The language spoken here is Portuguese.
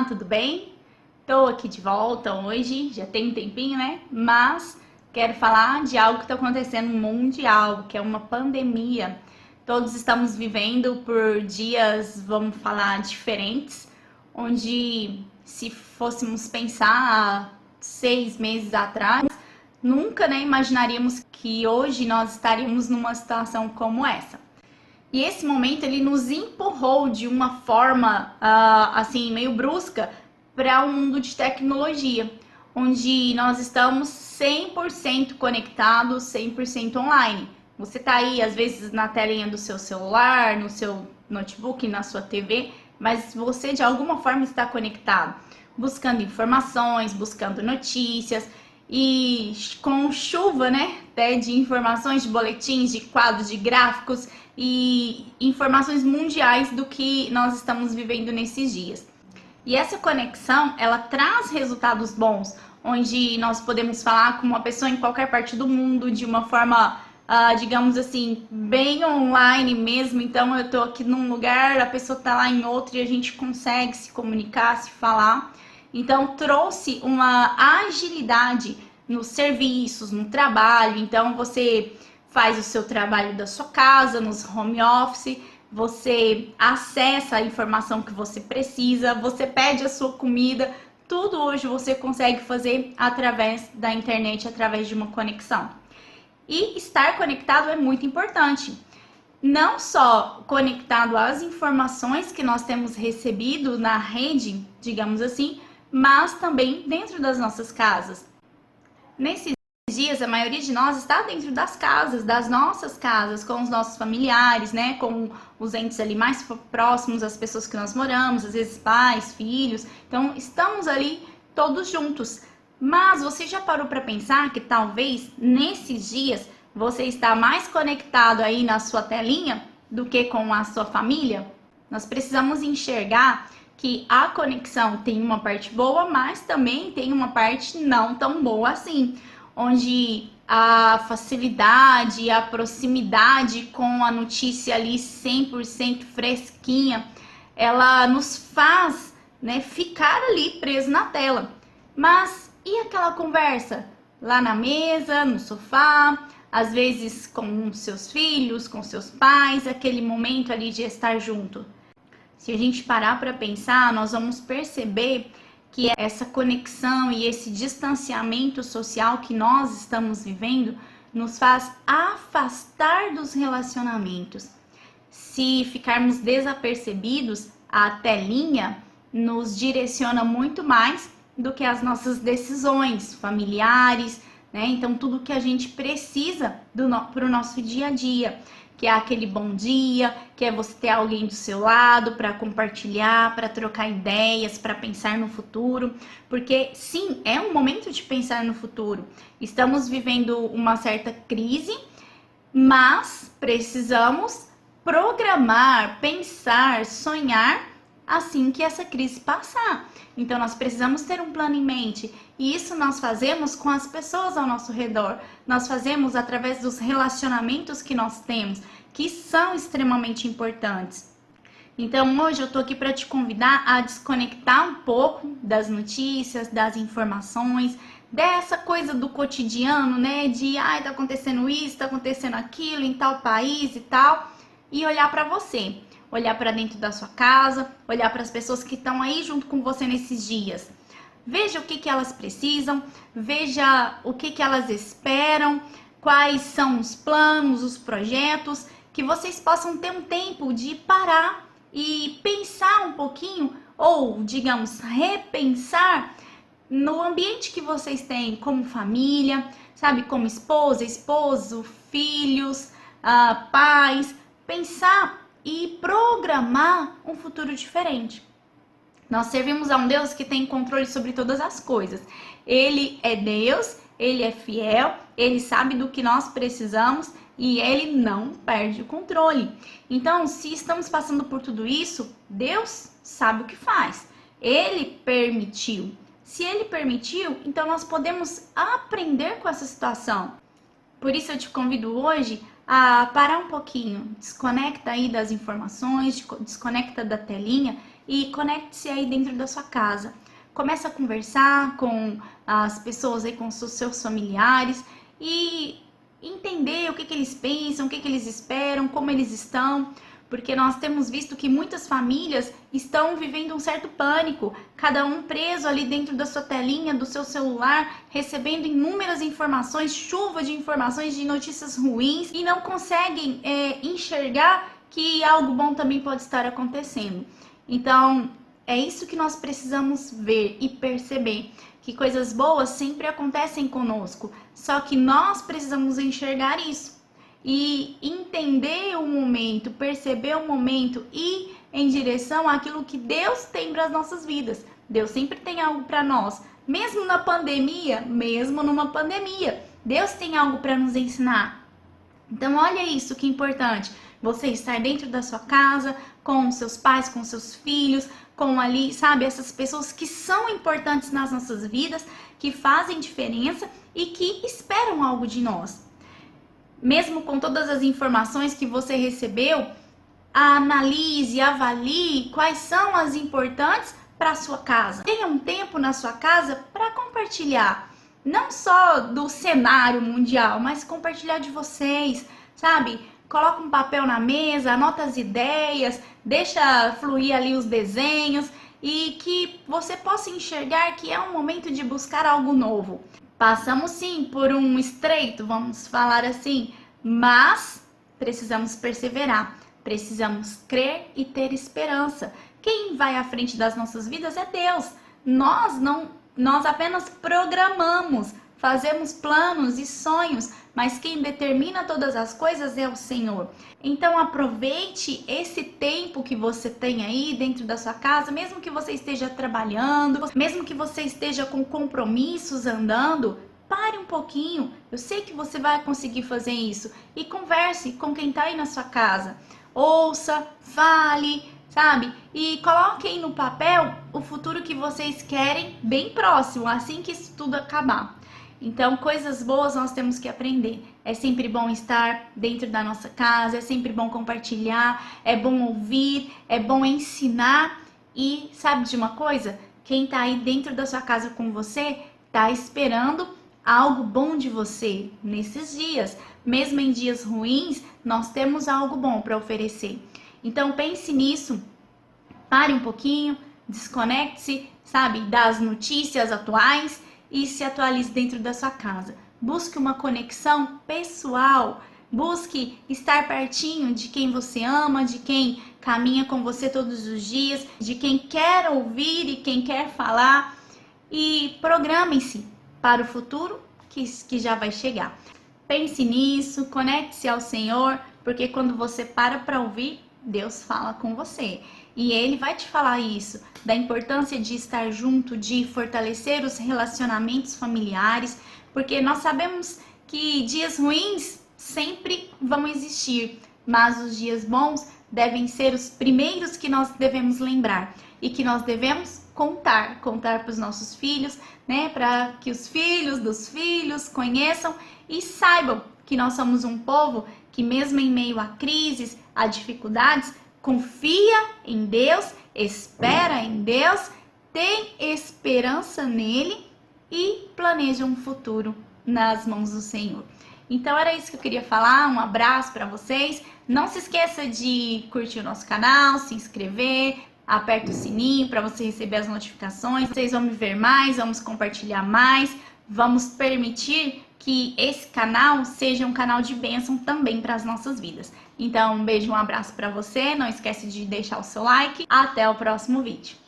Olá, tudo bem? Tô aqui de volta hoje, já tem um tempinho, né? Mas quero falar de algo que está acontecendo mundial, que é uma pandemia. Todos estamos vivendo por dias, vamos falar, diferentes, onde se fôssemos pensar seis meses atrás, nunca né, imaginaríamos que hoje nós estaríamos numa situação como essa. E esse momento ele nos empurrou de uma forma uh, assim meio brusca para o um mundo de tecnologia, onde nós estamos 100% conectados, 100% online. Você está aí às vezes na telinha do seu celular, no seu notebook, na sua TV, mas você de alguma forma está conectado, buscando informações, buscando notícias e com chuva, né, de informações, de boletins, de quadros, de gráficos e informações mundiais do que nós estamos vivendo nesses dias. E essa conexão, ela traz resultados bons, onde nós podemos falar com uma pessoa em qualquer parte do mundo de uma forma, uh, digamos assim, bem online mesmo. Então eu estou aqui num lugar, a pessoa está lá em outro e a gente consegue se comunicar, se falar. Então trouxe uma agilidade nos serviços, no trabalho. Então você faz o seu trabalho da sua casa, nos home office, você acessa a informação que você precisa, você pede a sua comida, tudo hoje você consegue fazer através da internet, através de uma conexão. E estar conectado é muito importante. Não só conectado às informações que nós temos recebido na rede, digamos assim, mas também dentro das nossas casas. Nesses dias, a maioria de nós está dentro das casas, das nossas casas, com os nossos familiares, né? Com os entes ali mais próximos, as pessoas que nós moramos, às vezes pais, filhos. Então, estamos ali todos juntos. Mas você já parou para pensar que talvez nesses dias você está mais conectado aí na sua telinha do que com a sua família? Nós precisamos enxergar que a conexão tem uma parte boa, mas também tem uma parte não tão boa assim, onde a facilidade, a proximidade com a notícia ali 100% fresquinha, ela nos faz, né, ficar ali preso na tela. Mas e aquela conversa lá na mesa, no sofá, às vezes com seus filhos, com seus pais, aquele momento ali de estar junto? Se a gente parar para pensar, nós vamos perceber que essa conexão e esse distanciamento social que nós estamos vivendo nos faz afastar dos relacionamentos. Se ficarmos desapercebidos, a telinha nos direciona muito mais do que as nossas decisões familiares, né? Então, tudo que a gente precisa para o nosso dia a dia que é aquele bom dia, que é você ter alguém do seu lado para compartilhar, para trocar ideias, para pensar no futuro, porque sim, é um momento de pensar no futuro. Estamos vivendo uma certa crise, mas precisamos programar, pensar, sonhar assim que essa crise passar. Então nós precisamos ter um plano em mente e isso nós fazemos com as pessoas ao nosso redor. Nós fazemos através dos relacionamentos que nós temos, que são extremamente importantes. Então hoje eu tô aqui para te convidar a desconectar um pouco das notícias, das informações, dessa coisa do cotidiano, né? De ai, tá acontecendo isso, tá acontecendo aquilo em tal país e tal, e olhar para você olhar para dentro da sua casa, olhar para as pessoas que estão aí junto com você nesses dias. Veja o que, que elas precisam, veja o que, que elas esperam, quais são os planos, os projetos, que vocês possam ter um tempo de parar e pensar um pouquinho, ou digamos, repensar no ambiente que vocês têm como família, sabe, como esposa, esposo, filhos, uh, pais, pensar e programar um futuro diferente. Nós servimos a um Deus que tem controle sobre todas as coisas. Ele é Deus, ele é fiel, ele sabe do que nós precisamos e ele não perde o controle. Então, se estamos passando por tudo isso, Deus sabe o que faz. Ele permitiu. Se ele permitiu, então nós podemos aprender com essa situação. Por isso eu te convido hoje a parar um pouquinho, desconecta aí das informações, desconecta da telinha e conecte-se aí dentro da sua casa. Começa a conversar com as pessoas aí, com os seus familiares e entender o que, que eles pensam, o que, que eles esperam, como eles estão porque nós temos visto que muitas famílias estão vivendo um certo pânico, cada um preso ali dentro da sua telinha, do seu celular, recebendo inúmeras informações, chuva de informações, de notícias ruins e não conseguem é, enxergar que algo bom também pode estar acontecendo. Então, é isso que nós precisamos ver e perceber. Que coisas boas sempre acontecem conosco, só que nós precisamos enxergar isso e entender o momento, perceber o momento e em direção àquilo que Deus tem para as nossas vidas. Deus sempre tem algo para nós, mesmo na pandemia, mesmo numa pandemia. Deus tem algo para nos ensinar. Então, olha isso que importante. Você estar dentro da sua casa, com seus pais, com seus filhos, com ali, sabe, essas pessoas que são importantes nas nossas vidas, que fazem diferença e que esperam algo de nós mesmo com todas as informações que você recebeu, analise, avalie quais são as importantes para sua casa. Tenha um tempo na sua casa para compartilhar, não só do cenário mundial, mas compartilhar de vocês, sabe? Coloca um papel na mesa, anota as ideias, deixa fluir ali os desenhos e que você possa enxergar que é um momento de buscar algo novo. Passamos sim por um estreito, vamos falar assim, mas precisamos perseverar, precisamos crer e ter esperança. Quem vai à frente das nossas vidas é Deus. Nós não, nós apenas programamos, fazemos planos e sonhos, mas quem determina todas as coisas é o Senhor. Então aproveite esse tempo que você tem aí dentro da sua casa, mesmo que você esteja trabalhando, mesmo que você esteja com compromissos andando, pare um pouquinho. Eu sei que você vai conseguir fazer isso e converse com quem está aí na sua casa. Ouça, fale, sabe? E coloquem no papel o futuro que vocês querem bem próximo, assim que isso tudo acabar. Então, coisas boas nós temos que aprender. É sempre bom estar dentro da nossa casa, é sempre bom compartilhar, é bom ouvir, é bom ensinar. E sabe de uma coisa? Quem tá aí dentro da sua casa com você tá esperando algo bom de você nesses dias. Mesmo em dias ruins, nós temos algo bom para oferecer. Então pense nisso, pare um pouquinho, desconecte-se, sabe, das notícias atuais e se atualize dentro da sua casa. Busque uma conexão pessoal, busque estar pertinho de quem você ama, de quem caminha com você todos os dias, de quem quer ouvir e quem quer falar e programe-se para o futuro que, que já vai chegar. Pense nisso, conecte-se ao Senhor, porque quando você para para ouvir, Deus fala com você. E ele vai te falar isso, da importância de estar junto, de fortalecer os relacionamentos familiares, porque nós sabemos que dias ruins sempre vão existir, mas os dias bons devem ser os primeiros que nós devemos lembrar e que nós devemos contar, contar para os nossos filhos, né, para que os filhos dos filhos conheçam e saibam que nós somos um povo que mesmo em meio a crises, a dificuldades, confia em Deus, espera em Deus, tem esperança nele e planeja um futuro nas mãos do Senhor. Então era isso que eu queria falar. Um abraço para vocês. Não se esqueça de curtir o nosso canal, se inscrever, aperta o sininho para você receber as notificações. Vocês vão me ver mais, vamos compartilhar mais, vamos permitir que esse canal seja um canal de bênção também para as nossas vidas. Então, um beijo, um abraço para você. Não esquece de deixar o seu like. Até o próximo vídeo.